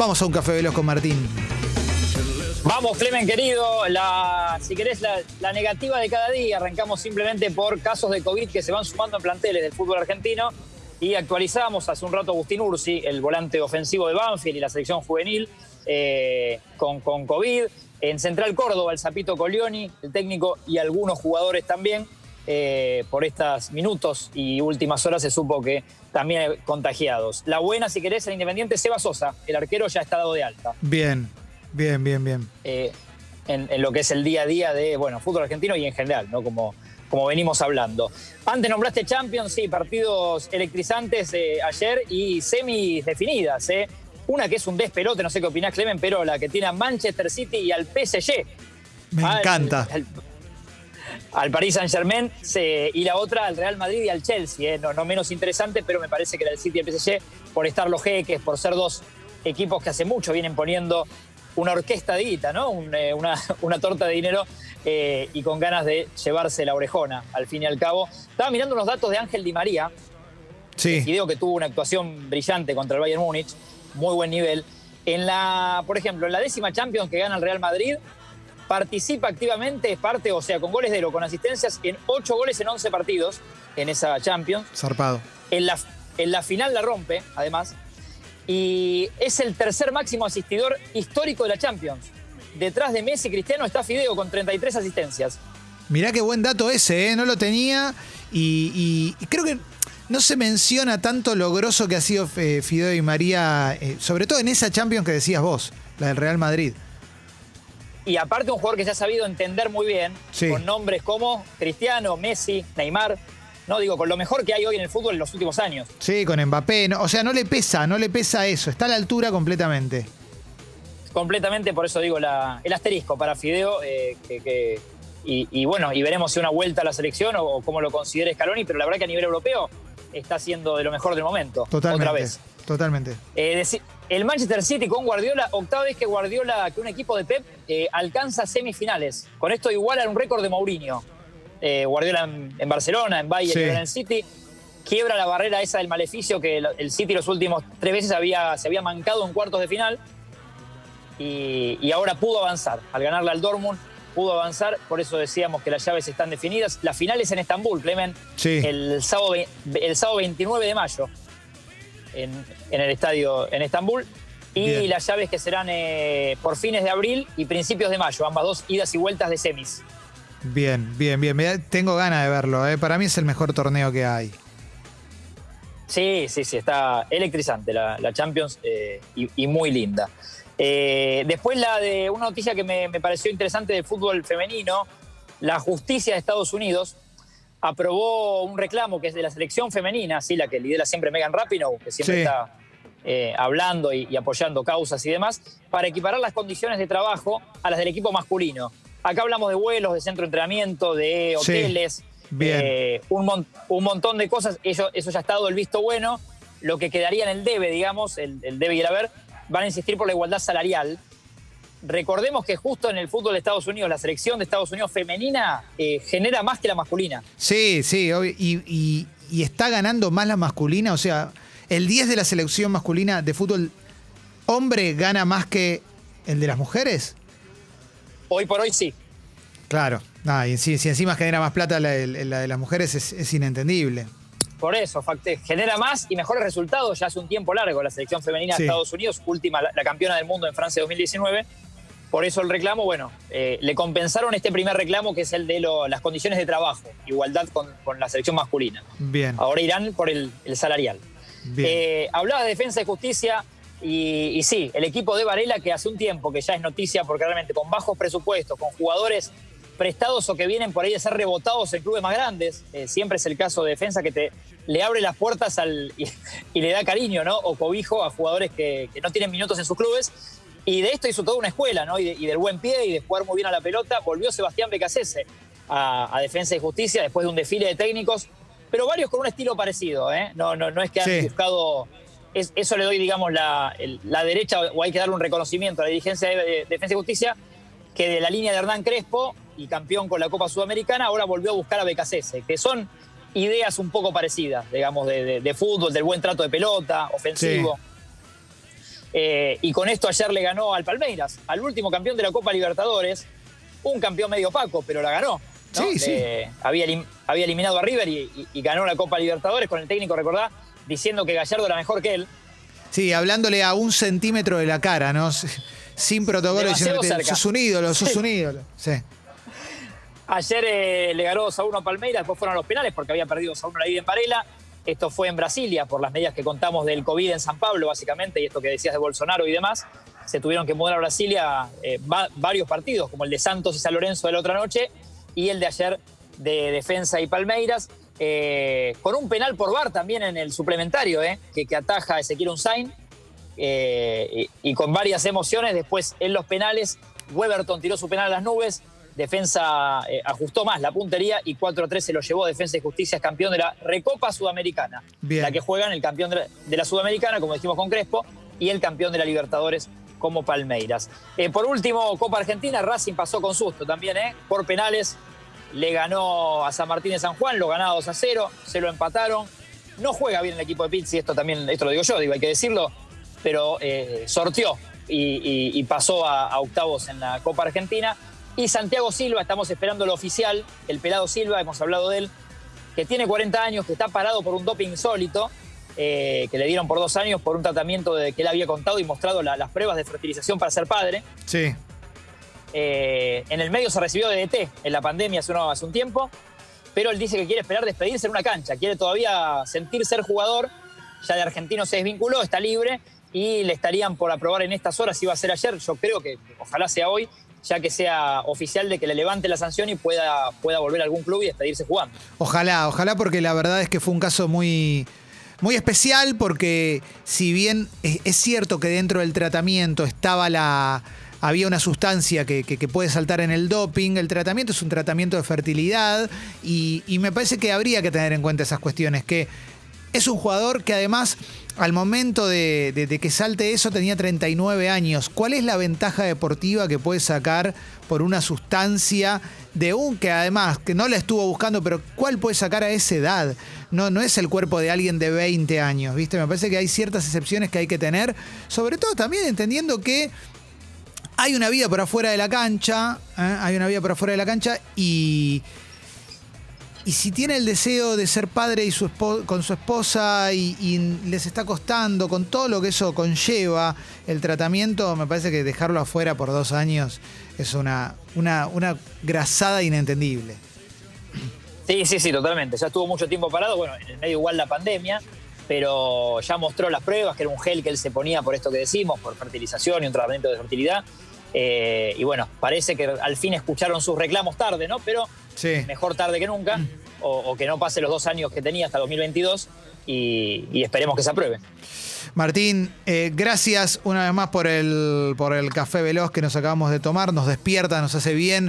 Vamos a un café veloz con Martín. Vamos, Clemen querido, la, si querés la, negativa de cada día, arrancamos simplemente por casos de COVID que se van sumando en planteles del fútbol argentino y actualizamos hace un rato Agustín Ursi, el volante ofensivo de Banfield y la selección juvenil eh, con, con COVID. En Central Córdoba, el Zapito Colioni, el técnico y algunos jugadores también. Eh, por estos minutos y últimas horas se supo que también contagiados. La buena, si querés, el Independiente Seba Sosa, el arquero ya está dado de alta. Bien, bien, bien, bien. Eh, en, en, lo que es el día a día de, bueno, fútbol argentino y en general, ¿no? Como, como venimos hablando. Antes nombraste Champions, sí, partidos electrizantes eh, ayer y semis definidas, ¿eh? Una que es un despelote, no sé qué opinás, Clemen, pero la que tiene a Manchester City y al PSG. Me al, encanta. Al, al Paris Saint-Germain y la otra al Real Madrid y al Chelsea. ¿eh? No, no, menos interesante, pero me parece que la del City y el PSG, por estar los jeques, por ser dos equipos que hace mucho vienen poniendo una orquesta de guita, ¿no? Un, eh, una, una, torta de dinero eh, y con ganas de llevarse la orejona, al fin y al cabo. Estaba mirando unos datos de Ángel Di María, sí. y digo que tuvo una actuación brillante contra el Bayern Múnich, muy buen nivel. En la, por ejemplo, en la décima Champions que gana el Real Madrid, participa activamente, es parte, o sea, con goles de oro, con asistencias en 8 goles en 11 partidos en esa Champions. Zarpado. En la, en la final la rompe, además, y es el tercer máximo asistidor histórico de la Champions. Detrás de Messi Cristiano está Fideo con 33 asistencias. Mirá qué buen dato ese, ¿eh? no lo tenía y, y, creo que no se menciona tanto lo grosso que ha sido eh, Fideo y María, eh, sobre todo en esa Champions que decías vos, la del Real Madrid. Y aparte un jugador que se ha sabido entender muy bien, sí. con nombres como Cristiano, Messi, Neymar, no digo, con lo mejor que hay hoy en el fútbol en los últimos años. Sí, con Mbappé, no, o sea, no le pesa, no le pesa eso, está a la altura completamente. Completamente, por eso digo la, el asterisco para Fideo, eh, que, que, y, y, bueno, y veremos si una vuelta a la selección o, o cómo lo considere Scaloni, pero la verdad que a nivel europeo está siendo de lo mejor del momento. Totalmente. Otra vez. Totalmente. Eh, el Manchester City con Guardiola, octava vez que Guardiola, que un equipo de Pep eh, alcanza semifinales. Con esto iguala un récord de Mourinho. Eh, Guardiola en, en, Barcelona, en Bayern, Sí. en el City. Quiebra la barrera esa del maleficio que el, el City los últimos tres veces había, se había mancado en cuartos de final. Y, y ahora pudo avanzar. Al ganarle al Dortmund, pudo avanzar. Por eso decíamos que las llaves están definidas. La final es en Estambul, Clemen. Sí. El sábado, el sábado 29 de mayo. En, en el estadio en Estambul. Y Bien. las llaves que serán eh, por fines de abril y principios de mayo. Ambas dos idas y vueltas de semis. Bien, bien, bien. Tengo ganas de verlo. ¿eh? Para mí es el mejor torneo que hay. Sí, sí, sí, está electrizante la, la Champions eh, y, y muy linda. Eh, después la de una noticia que me, me pareció interesante del fútbol femenino, la justicia de Estados Unidos aprobó un reclamo que es de la selección femenina, sí, la que lidera siempre Megan Rapinoe, que siempre Sí. está eh, hablando y, y apoyando causas y demás, para equiparar las condiciones de trabajo a las del equipo masculino. Acá hablamos de vuelos, de centro de entrenamiento, de Sí. hoteles, Bien. eh, un, mon- un montón de cosas. Eso, eso ya ha estado el visto bueno. Lo que quedaría en el debe, digamos, el, el debe y el haber, van a insistir por la igualdad salarial. Recordemos que justo en el fútbol de Estados Unidos, la selección de Estados Unidos femenina eh, genera más que la masculina. Sí, sí, y, y- y está ganando más la masculina. O sea, el 10 de la selección masculina de fútbol hombre gana más que el de las mujeres. Hoy por hoy sí. Claro. Ah, y si, si encima genera más plata la, la de las mujeres es, es inentendible. Por eso, genera más y mejores resultados ya hace un tiempo largo la selección femenina Sí. de Estados Unidos, última, la, la campeona del mundo en Francia 2019. Por eso el reclamo, bueno, eh, le compensaron este primer reclamo que es el de lo- las condiciones de trabajo, igualdad con, con la selección masculina. Bien. Ahora irán por el, el salarial. Bien. Eh, hablaba de defensa y justicia y, y sí, el equipo de Varela que hace un tiempo que ya es noticia porque realmente con bajos presupuestos, con jugadores prestados o que vienen por ahí de ser rebotados en clubes más grandes, eh, siempre es el caso de defensa que te le abre las puertas al, y, y le da cariño ¿no? o cobijo a jugadores que, que no tienen minutos en sus clubes. Y de esto hizo toda una escuela, ¿no? Y, de- y del buen pie y de jugar muy bien a la pelota, volvió Sebastián Becasese a, a Defensa y Justicia después de un desfile de técnicos, pero varios con un estilo parecido, ¿eh? No, no, no es que han Sí. buscado. es- eso le doy, digamos, la, el- la derecha, o hay que darle un reconocimiento a la dirigencia de, de Defensa y Justicia, que de la línea de Hernán Crespo y campeón con la Copa Sudamericana, ahora volvió a buscar a Becasese, que son ideas un poco parecidas, digamos, de, de- de fútbol, del buen trato de pelota, ofensivo. Eh, y con esto ayer le ganó al Palmeiras, al último campeón de la Copa Libertadores, un campeón medio opaco, pero la ganó. Sí, sí. había, había, eliminado a River y, ganó la Copa Libertadores con el técnico, recordá, diciendo que Gallardo era mejor que él. Sí, hablándole a un centímetro de la cara, ¿no? Sin protocolo, diciendo sos un ídolo, sos un ídolo. Sí. Ayer eh, le ganó 2 a 1 a Palmeiras, después fueron a los penales porque había perdido 2 a 1 la ida en Varela. Esto fue en Brasilia por las medidas que contamos del COVID en San Pablo, básicamente, y esto que decías de Bolsonaro y demás. Se tuvieron que mudar a Brasilia eh, varios partidos, como el de Santos y San Lorenzo de la otra noche y el de ayer de Defensa y Palmeiras. Eh, con un penal por VAR también en el suplementario, eh, que, que, ataja a Ezequiel Unzain. y, y, con varias emociones, después en los penales, Weberton tiró su penal a las nubes, Defensa eh, ajustó más la puntería y 4-3 se lo llevó. Defensa y Justicia es campeón de la Recopa Sudamericana. La que juegan el campeón de la, Sudamericana, como dijimos con Crespo, y el campeón de la Libertadores como Palmeiras. Eh, por último, Copa Argentina, Racing pasó con susto también, ¿eh? Por penales le ganó a San Martín de San Juan, lo ganó 2 a 0, se lo empataron. No juega bien el equipo de Pizzi, esto también, esto lo digo yo, digo, hay que decirlo, pero eh, sorteó y, pasó a octavos en la Copa Argentina. Y Santiago Silva, estamos esperando lo oficial, el pelado Silva, hemos hablado de él, que tiene 40 años, que está parado por un doping insólito, eh, que le dieron por dos años por un tratamiento de, que él había contado y mostrado las pruebas de fertilización para ser padre. Sí. Eh, en el medio se recibió de DT en la pandemia hace, hace un tiempo, pero él dice que quiere esperar despedirse en una cancha, quiere todavía sentir ser jugador, ya de argentino se desvinculó, está libre y le estarían por aprobar en estas horas, si iba a ser ayer, yo creo que ojalá sea hoy, ya que sea oficial de que le levante la sanción y pueda, pueda volver a algún club y despedirse jugando. Ojalá, ojalá, porque la verdad es que fue un caso muy, muy especial, porque si bien es, cierto que dentro del tratamiento estaba la. Había una sustancia que, puede saltar en el doping. El tratamiento es un tratamiento de fertilidad y, y me parece que habría que tener en cuenta esas cuestiones. Que es un jugador que además al momento de, que salte eso tenía 39 años. ¿Cuál es la ventaja deportiva que puede sacar por una sustancia de un que además, que no la estuvo buscando, pero cuál puede sacar a esa edad? No, no es el cuerpo de alguien de 20 años, ¿viste? Me parece que hay ciertas excepciones que hay que tener, sobre todo también entendiendo que hay una vida por afuera de la cancha, ¿eh? hay una vida por afuera de la cancha y y si tiene el deseo de ser padre y su con su esposa y, les está costando, con todo lo que eso conlleva, el tratamiento, me parece que dejarlo afuera por dos años es una, una, una grasada inentendible. Sí, sí, sí, totalmente. Ya estuvo mucho tiempo parado, bueno, en el medio igual la pandemia, pero ya mostró las pruebas, que era un gel que él se ponía por esto que decimos, por fertilización y un tratamiento de fertilidad. Eh, y bueno, parece que al fin escucharon sus reclamos tarde, ¿no? Pero mejor tarde que nunca, mm. o, que no pase los dos años que tenía hasta 2022 y, esperemos que se apruebe. Martín, eh, gracias una vez más por el, por el café veloz que nos acabamos de tomar, nos despierta, nos hace bien.